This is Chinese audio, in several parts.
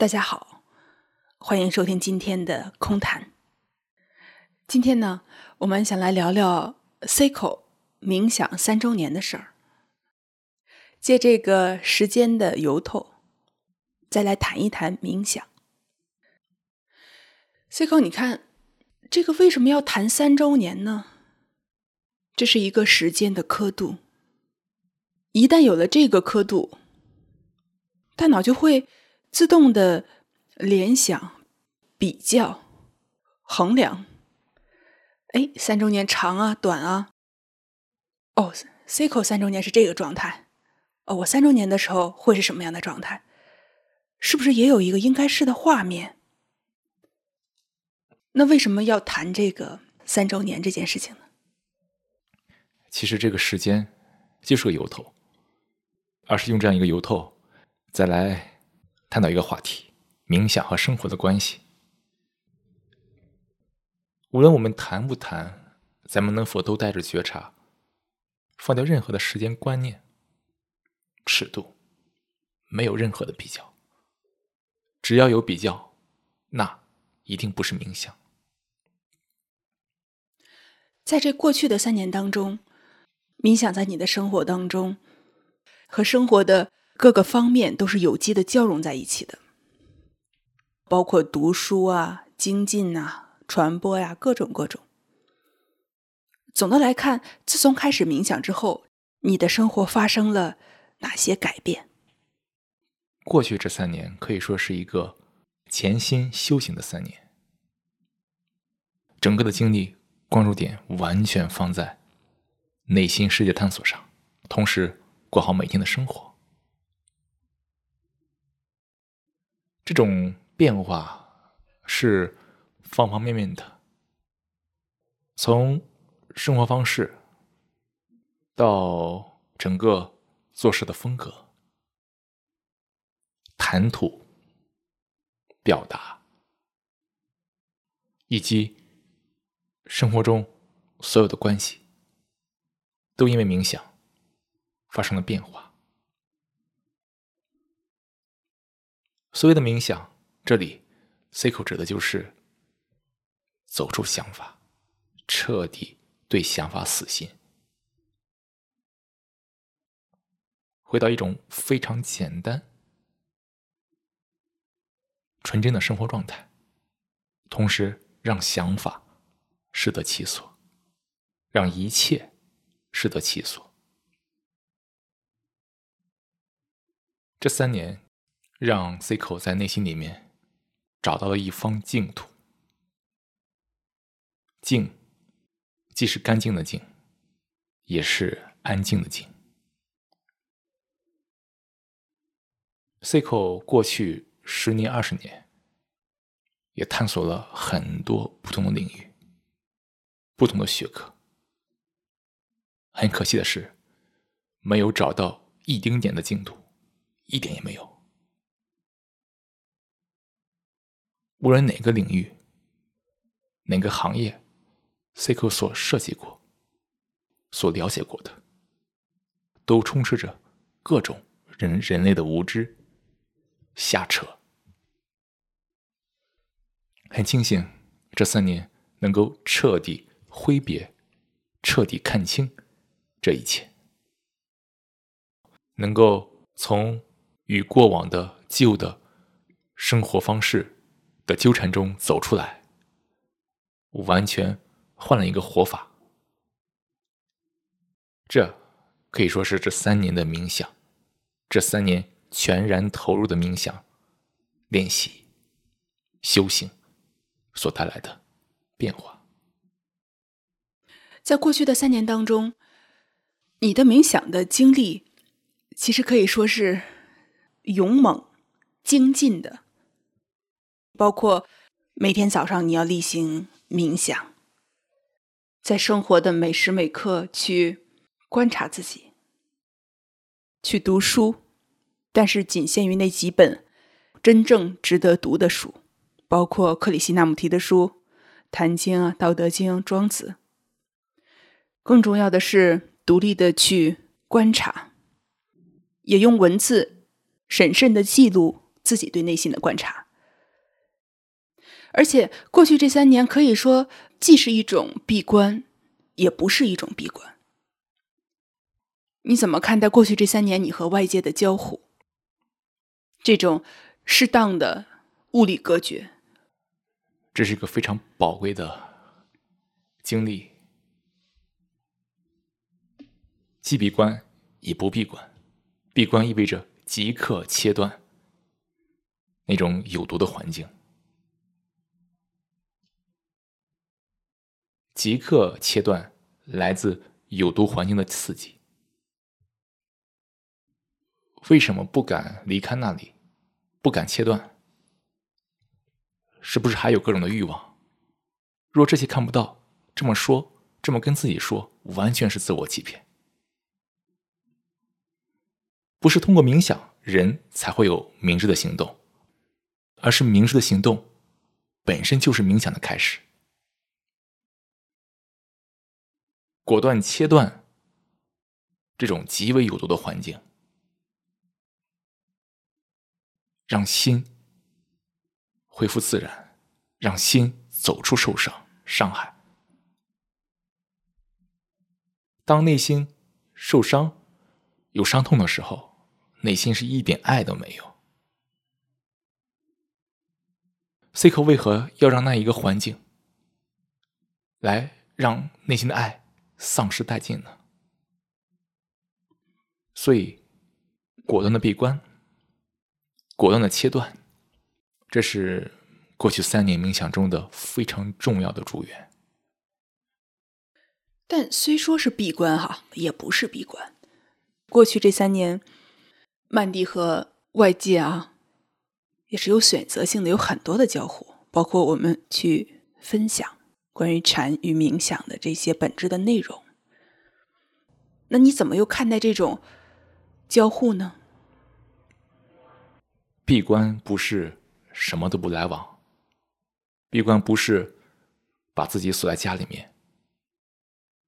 大家好，欢迎收听今天的空谈。今天呢，我们想来聊聊 Seiko 冥想三周年的事儿。借这个时间的由头，再来谈一谈冥想。Seiko，你看，这个为什么要谈三周年呢？这是一个时间的刻度。一旦有了这个刻度，大脑就会。自动的联想、比较、衡量，哎，三周年长啊，短啊？哦，Cico 三周年是这个状态，哦，我三周年的时候会是什么样的状态？是不是也有一个应该是的画面？那为什么要谈这个三周年这件事情呢？其实这个时间就是个由头，而是用这样一个由头再来。谈到一个话题：冥想和生活的关系。无论我们谈不谈，咱们能否都带着觉察，放掉任何的时间观念、尺度，没有任何的比较。只要有比较，那一定不是冥想。在这过去的三年当中，冥想在你的生活当中和生活的。各个方面都是有机的交融在一起的，包括读书啊、精进啊、传播呀，各种各种。总的来看，自从开始冥想之后，你的生活发生了哪些改变？过去这三年可以说是一个潜心修行的三年，整个的精力关注点完全放在内心世界探索上，同时过好每天的生活。这种变化是方方面面的，从生活方式到整个做事的风格、谈吐、表达，以及生活中所有的关系，都因为冥想发生了变化。所谓的冥想，这里 C 口指的就是走出想法，彻底对想法死心，回到一种非常简单、纯真的生活状态，同时让想法适得其所，让一切适得其所。这三年。让 C 口在内心里面找到了一方净土。静，既是干净的静，也是安静的静。C 口过去十年、二十年，也探索了很多不同的领域、不同的学科。很可惜的是，没有找到一丁点的净土，一点也没有。无论哪个领域、哪个行业，CQ 所设计过、所了解过的，都充斥着各种人人类的无知、瞎扯。很庆幸这三年能够彻底挥别、彻底看清这一切，能够从与过往的旧的生活方式。的纠缠中走出来，我完全换了一个活法。这可以说是这三年的冥想，这三年全然投入的冥想练习、修行所带来的变化。在过去的三年当中，你的冥想的经历其实可以说是勇猛、精进的。包括每天早上你要例行冥想，在生活的每时每刻去观察自己，去读书，但是仅限于那几本真正值得读的书，包括克里希那穆提的书，《坛经》啊，《道德经》《庄子》。更重要的是，独立的去观察，也用文字审慎的记录。自己对内心的观察。而且过去这三年可以说既是一种闭关，也不是一种闭关。你怎么看待过去这三年你和外界的交互？这种适当的物理隔绝，这是一个非常宝贵的经历。既闭关也不闭关，闭关意味着即刻切断那种有毒的环境，即刻切断来自有毒环境的刺激。为什么不敢离开那里？不敢切断？是不是还有各种的欲望？若这些看不到，这么说，这么跟自己说，完全是自我欺骗。不是通过冥想，人才会有明智的行动，而是明智的行动本身就是冥想的开始。果断切断这种极为有毒的环境。让心恢复自然，让心走出受伤、伤害。当内心受伤、有伤痛的时候，内心是一点爱都没有。C 口为何要让那一个环境来让内心的爱丧失殆尽呢？所以，果断的闭关。果断的切断，这是过去三年冥想中的非常重要的祝愿。但虽说是闭关哈，也不是闭关。过去这三年，曼迪和外界啊，也是有选择性的，有很多的交互，包括我们去分享关于禅与冥想的这些本质的内容。那你怎么又看待这种交互呢？闭关不是什么都不来往，闭关不是把自己锁在家里面，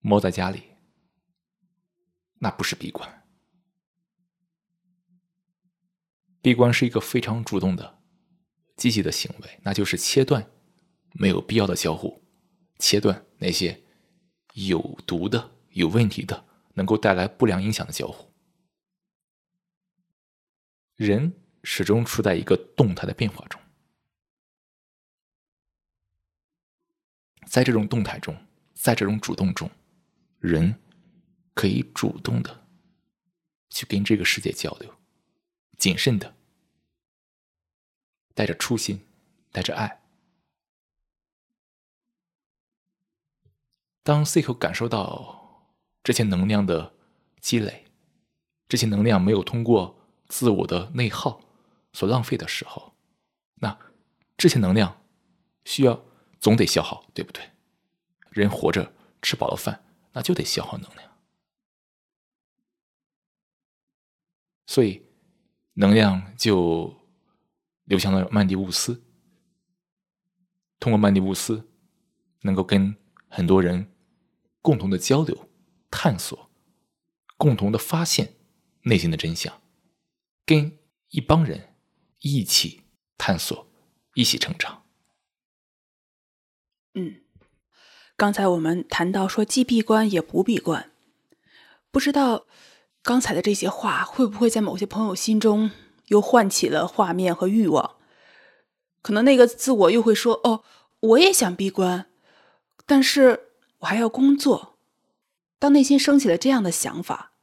猫在家里，那不是闭关。闭关是一个非常主动的、积极的行为，那就是切断没有必要的交互，切断那些有毒的、有问题的、能够带来不良影响的交互。人。始终处在一个动态的变化中，在这种动态中，在这种主动中，人可以主动的去跟这个世界交流，谨慎的，带着初心，带着爱。当 C 口感受到这些能量的积累，这些能量没有通过自我的内耗。所浪费的时候，那这些能量需要总得消耗，对不对？人活着吃饱了饭，那就得消耗能量，所以能量就流向了曼迪乌斯。通过曼迪乌斯，能够跟很多人共同的交流、探索，共同的发现内心的真相，跟一帮人。一起探索，一起成长。嗯，刚才我们谈到说既闭关也不闭关，不知道刚才的这些话会不会在某些朋友心中又唤起了画面和欲望？可能那个自我又会说：“哦，我也想闭关，但是我还要工作。”当内心升起了这样的想法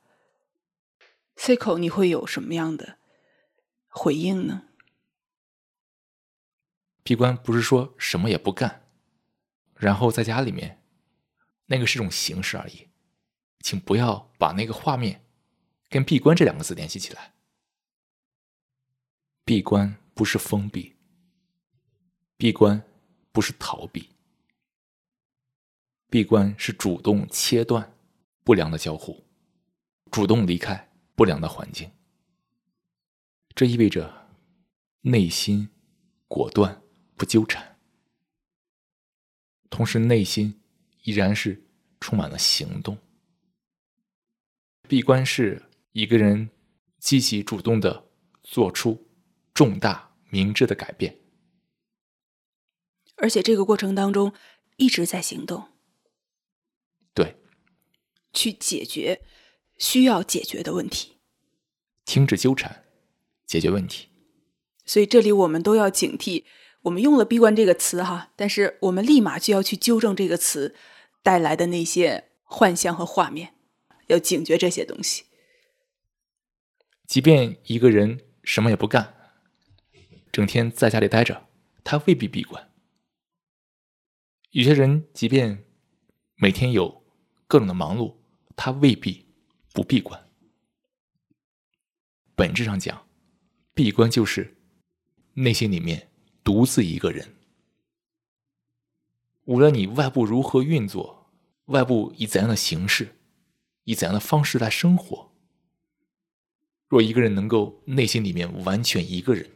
，C 口你会有什么样的回应呢？闭关不是说什么也不干，然后在家里面，那个是种形式而已，请不要把那个画面跟“闭关”这两个字联系起来。闭关不是封闭，闭关不是逃避，闭关是主动切断不良的交互，主动离开不良的环境。这意味着内心果断。不纠缠，同时内心依然是充满了行动。闭关是一个人积极主动的做出重大明智的改变，而且这个过程当中一直在行动，去解决需要解决的问题，停止纠缠，解决问题。所以这里我们都要警惕，我们用了“闭关”这个词哈，但是我们立马就要去纠正这个词带来的那些幻象和画面，要警觉这些东西。即便一个人什么也不干。整天在家里待着，他未必闭关。有些人即便每天有各种的忙碌，他未必不闭关。本质上讲，闭关就是内心里面独自一个人。无论你外部如何运作，外部以怎样的形式，以怎样的方式来生活，若一个人能够内心里面完全一个人。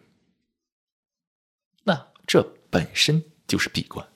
那这本身就是闭关。